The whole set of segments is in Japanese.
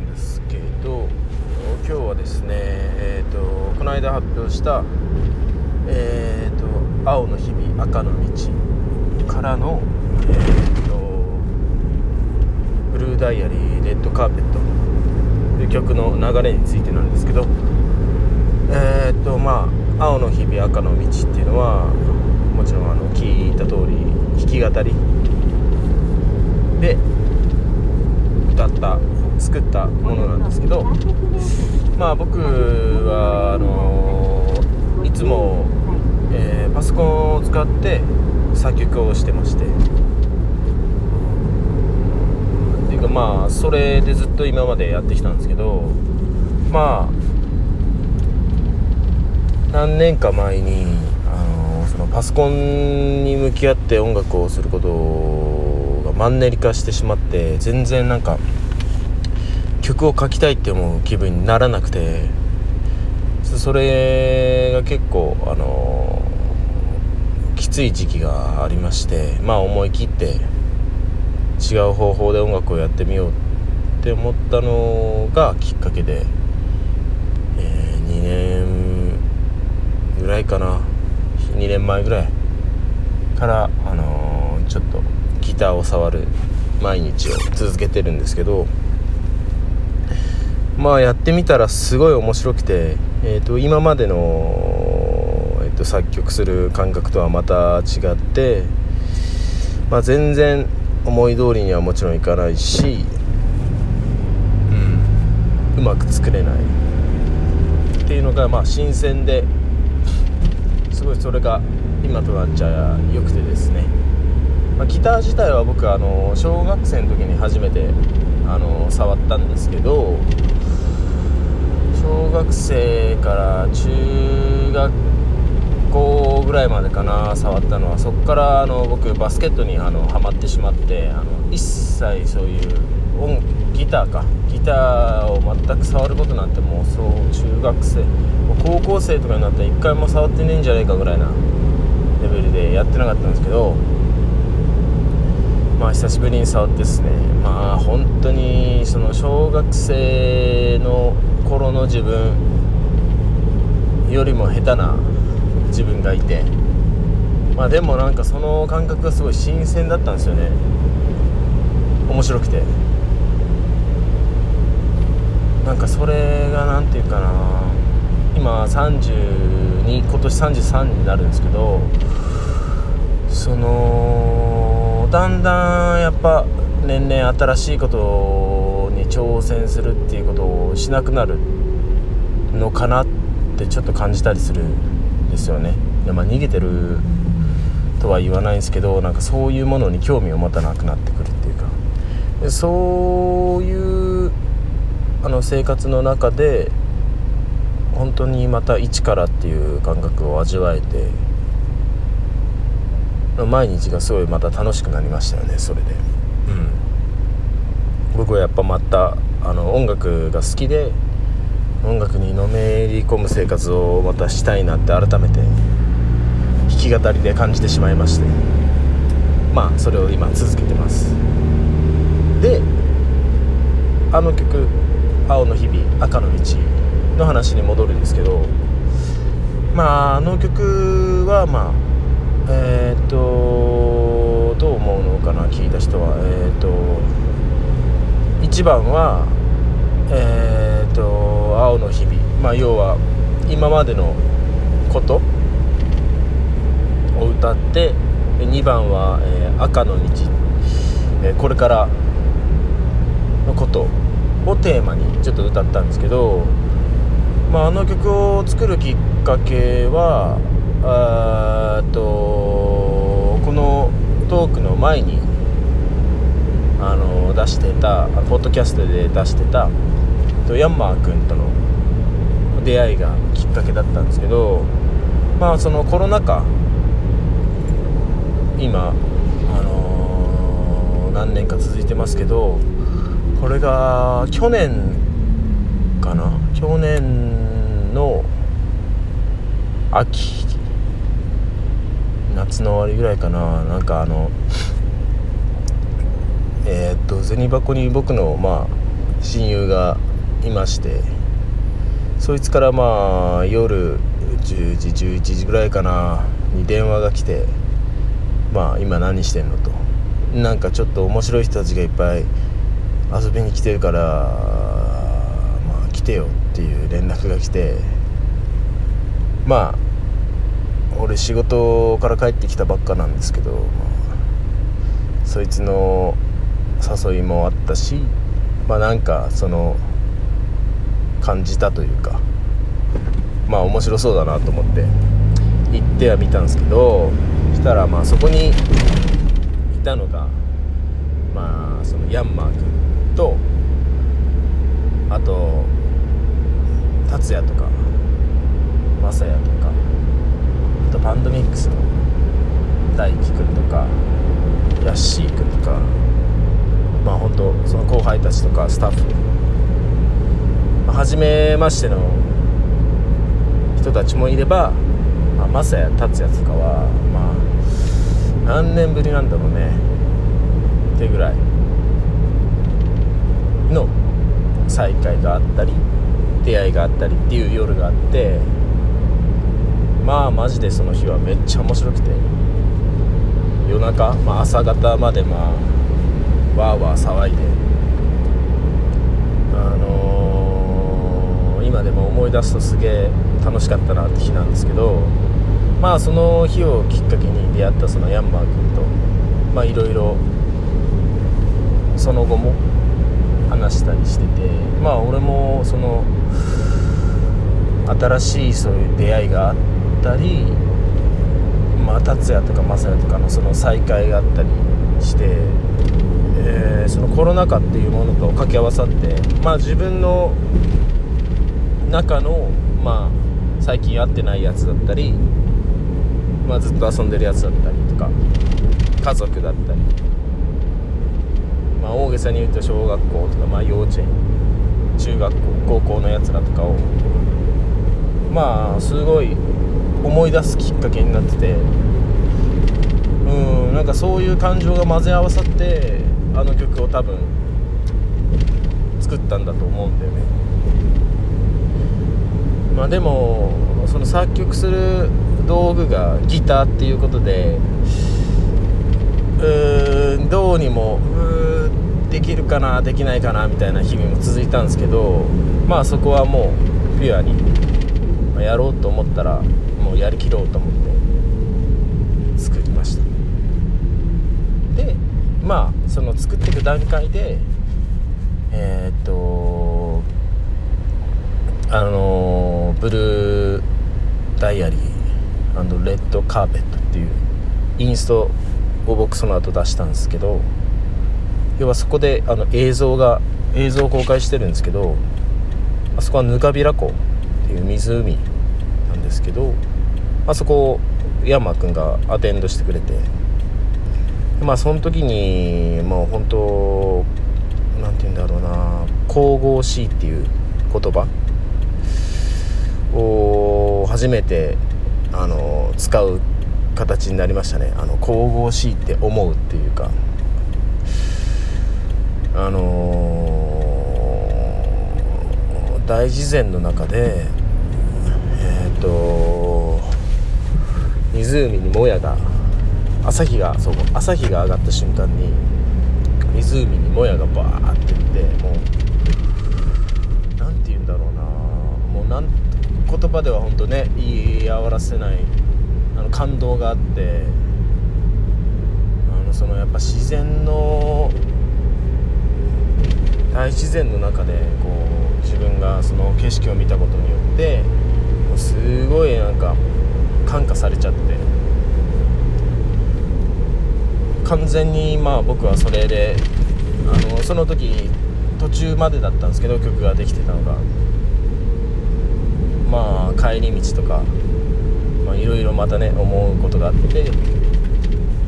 んですけど今日はですねえ、ー、とこの間発表したえ、ー、と「青の日々赤の道」からのえ、ー、と「ブルーダイアリーレッドカーペット」という曲の流れについてなんですけどえっ、とまあ「青の日々赤の道」っていうのはもちろんあの聞いた通り弾き語りで歌った作ったものなんですけどまあ僕はあのいつも、えー、パソコンを使って作曲をしてましてっていうかまあそれでずっと今までやってきたんですけどまあ何年か前にあのそのパソコンに向き合って音楽をすることがマンネリ化してしまって全然なんか曲を書きたいって思う気分にならなくてそれが結構あのきつい時期がありましてまあ思い切って違う方法で音楽をやってみようって思ったのがきっかけで、えー、2年ぐらいかな。2年前ぐらいから、あのー、ちょっとギターを触る毎日を続けてるんですけどまあやってみたらすごい面白くて、えー、と今までの、えー、と作曲する感覚とはまた違って、まあ、全然思い通りにはもちろんいかないし、うん、うまく作れない。っていうのがまあ新鮮ですごいそれが今となっちゃ良くてですね、まあ、ギター自体は僕あの小学生の時に初めてあの触ったんですけど小学生から中学校ぐらいまでかな触ったのは。そこからあの僕バスケットにあのハマってしまってあの一切そういう音ギターか。ギターを全く触ることなんてもうそう中学生。高校生とかになったら一回も触ってねえんじゃねえかぐらいなレベルでやってなかったんですけどまあ久しぶりに触ってですね。まあ本当にその小学生の頃の自分よりも下手な自分がいてまあでもなんかその感覚がすごい新鮮だったんですよね。面白くて。なんかそれが何て言うかな。今32今年33になるんですけどそのだんだんやっぱ年々新しいことに挑戦するっていうことをしなくなるのかなってちょっと感じたりするんですよね。いまあ、逃げてるとは言わないんですけどなんかそういうものに興味を持たなくなってくるっていうかでそういうあの生活の中で本当にまた一からっていう感覚を味わえて毎日がすごいまた楽しくなりましたよねそれで。僕はやっぱまたあの音楽が好きで音楽にのめり込む生活をまたしたいなって改めて弾き語りで感じてしまいまして。まあそれを今続けてます。であの曲「青の日々赤の道」の話に戻るんですけどまああの曲はまあえっ、とどう思うのかな聞いた人は。えっ、と1番はえっ、ー、と「青の日々」まあ要は今までのことを歌って2番は、えー、赤の道、えー、これからのことをテーマにちょっと歌ったんですけど、まあ、あの曲を作るきっかけはとこのトークの前にあの出してたポッドキャストで出してたヤンマー君との出会いがきっかけだったんですけどまあそのコロナ禍今あのー、何年か続いてますけどこれが去年かな去年の秋夏の終わりぐらいかななんかあのえー、っと銭箱に僕のまあ親友がいましてそいつからまあ夜10時11時ぐらいかなに電話が来て「まあ今何してんの?」と「なんかちょっと面白い人たちがいっぱい遊びに来てるからまあ来てよ」っていう連絡が来てまあ俺仕事から帰ってきたばっかなんですけど、まあ、そいつの誘いもあったしまあなんかその感じたというかまあ面白そうだなと思って行ってはみたんですけどそしたらまあそこにいたのがまあそのヤンマー君とあと達也とか雅也とかあとバンドミックスの大輝くんとかヤッシーくんとかまあ本当その後輩たちとかスタッフまあ、初めましての人たちもいれば、まあ、マサヤ達也とかはまあ何年ぶりなんだろうね。ってぐらいの再会があったり出会いがあったりっていう夜があってまあマジでその日はめっちゃ面白くて。夜中、まあ、朝方までまあわーわー騒いで。今でも思い出すとすげえ楽しかったなって日なんですけどまあその日をきっかけに出会ったそのヤンマー君とまあいろいろその後も話したりしててまあ俺もその新しいそういう出会いがあったりまあ達也とか雅也とかのその再会があったりして、えー、そのコロナ禍っていうものと掛け合わさってまあ自分の中のまあ最近会ってないやつだったり、まあ、ずっと遊んでるやつだったりとか家族だったり。まあ大げさに言うと小学校とか、まあ、幼稚園中学校高校のやつらとかをまあすごい思い出すきっかけになっててうんなんかそういう感情が混ぜ合わさってあの曲を多分作ったんだと思うんだよね。まあでもその作曲する道具がギターっていうことでうーんどうにもできるかなできないかなみたいな日々も続いたんですけどまあそこはもうピュアに、まあ、やろうと思ったらもうやりきろうと思って作りました。でまあその作っていく段階でえー、っとあのブルーダイアリーレッドカーペットっていうインストを僕その後出したんですけど要はそこであの映像が映像を公開してるんですけどあそこはぬかびら湖っていう湖なんですけどあそこを山君がアテンドしてくれてまあその時にもう本当何て言うんだろうな神々しいっていう言葉を初めてあの使う形になりましたね。あの神々しいって思うっていうか。あのー、大自然の中でえっ、ー、と湖にもやが朝日がそう朝日が上がった瞬間に湖にもやがバーっていってもう何て言うんだろうな。もうなん言葉では本当ね言い表せないあの感動があってあのそのやっぱ自然の大自然の中でこう自分がその景色を見たことによってもうすごいなんか感化されちゃって完全にまあ僕はそれであのその時途中までだったんですけど曲ができてたのが。まあ帰り道とかいろいろまたね思うことがあって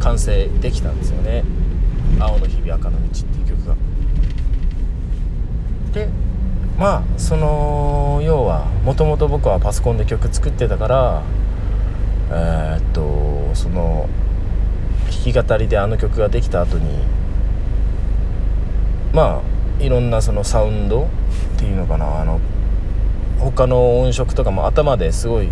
完成できたんですよね「青の日々赤の道」っていう曲が。でまあその要はもともと僕はパソコンで曲作ってたからえー、っとその弾き語りであの曲ができた後にまあいろんなそのサウンドっていうのかなあの他の音色とかも頭ですごい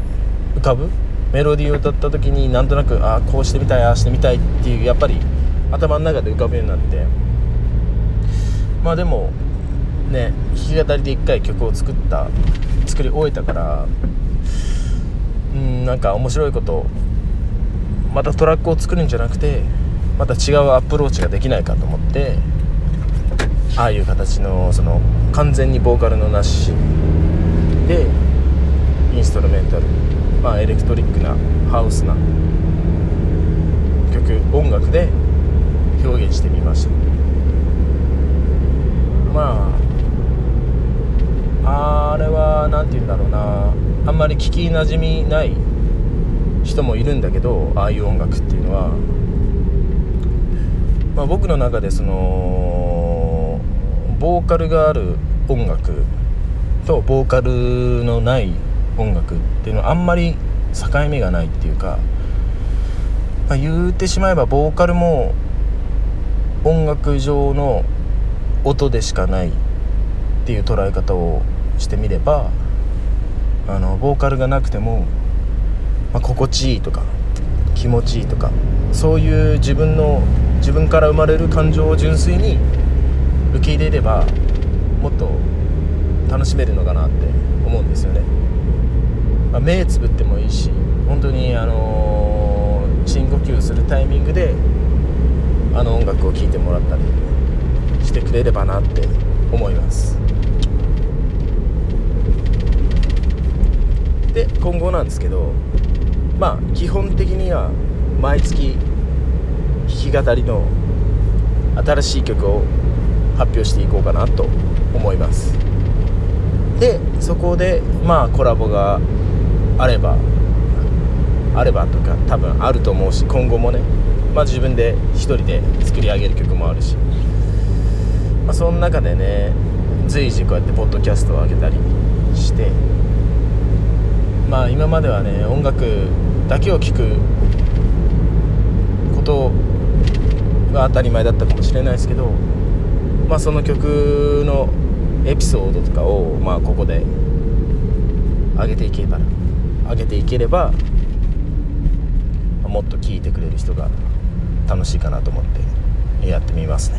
浮かぶ。メロディーを歌った時になんとなくああこうしてみたいああしてみたいっていうやっぱり頭の中で浮かぶようになって。まあでもね弾き語りで1回曲を作った作り終えたからうんなんか面白いことまたトラックを作るんじゃなくてまた違うアプローチができないかと思ってああいう形のその完全にボーカルのなしでインストルメンタルまあエレクトリックなハウスな曲音楽で表現してみました。まああれは何て言うんだろうな。あんまり聞きなじみない人もいるんだけどああいう音楽っていうのは、まあ、僕の中でそのボーカルがある音楽とボーカルのない音楽っていうのはあんまり境目がないっていうか、まあ、言うてしまえばボーカルも音楽上の音でしかないっていう捉え方をしてみればあのボーカルがなくても、まあ、心地いいとか気持ちいいとかそういう自分の自分から生まれる感情を純粋に受け入れればもっと楽しめるのかなって思うんですよね、まあ、目つぶってもいいし本当にあのー、深呼吸するタイミングであの音楽を聴いてもらったりしてくれればなって思います。で今後なんですけどまあ基本的には毎月弾き語りの新しい曲を発表していこうかなと思います。でそこでまあコラボがあればあればとか多分あると思うし今後もねまあ自分で一人で作り上げる曲もあるし、まあ、その中でね随時こうやってポッドキャストを上げたりしてまあ今まではね音楽だけを聴くことが当たり前だったかもしれないですけどまあその曲のエピソードとかをまあここで上げていけば上げていければもっと聴いてくれる人が楽しいかなと思ってやってみますね。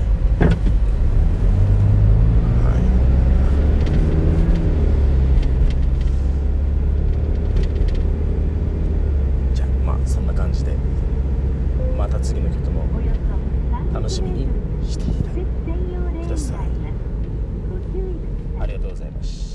じゃあまあそんな感じでまた次の曲も楽しみにしていてください。ありがとうございます。